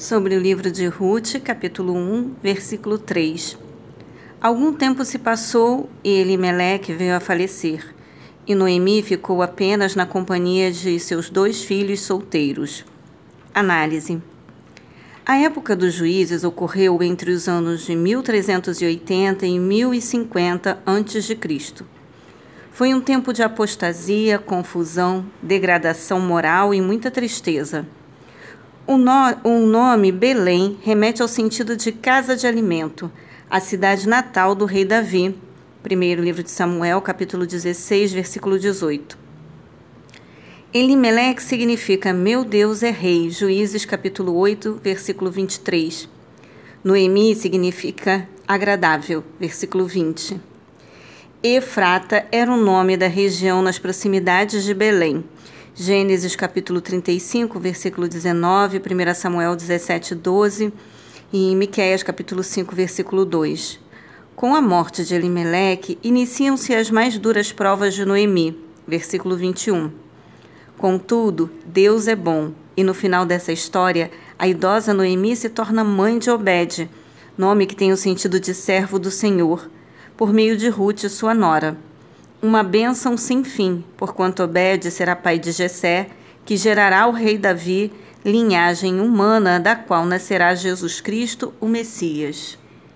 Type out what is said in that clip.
sobre o livro de Ruth, capítulo 1, versículo 3. Algum tempo se passou e Elimeleque veio a falecer, e Noemi ficou apenas na companhia de seus dois filhos solteiros. Análise. A época dos juízes ocorreu entre os anos de 1380 e 1050 a.C. Foi um tempo de apostasia, confusão, degradação moral e muita tristeza. O, no, o nome Belém remete ao sentido de casa de alimento, a cidade natal do rei Davi. Primeiro livro de Samuel, capítulo 16, versículo 18. Elimelec significa meu Deus é rei, Juízes capítulo 8, versículo 23. Noemi significa agradável, versículo 20. Efrata era o nome da região nas proximidades de Belém. Gênesis capítulo 35, versículo 19, 1 Samuel 17, 12 e Miqueias capítulo 5, versículo 2. Com a morte de Elimeleque, iniciam-se as mais duras provas de Noemi, versículo 21. Contudo, Deus é bom, e no final dessa história, a idosa Noemi se torna mãe de Obed, nome que tem o sentido de servo do Senhor, por meio de Ruth, sua nora uma bênção sem fim, porquanto Obed será pai de Jessé, que gerará o rei Davi, linhagem humana da qual nascerá Jesus Cristo, o Messias.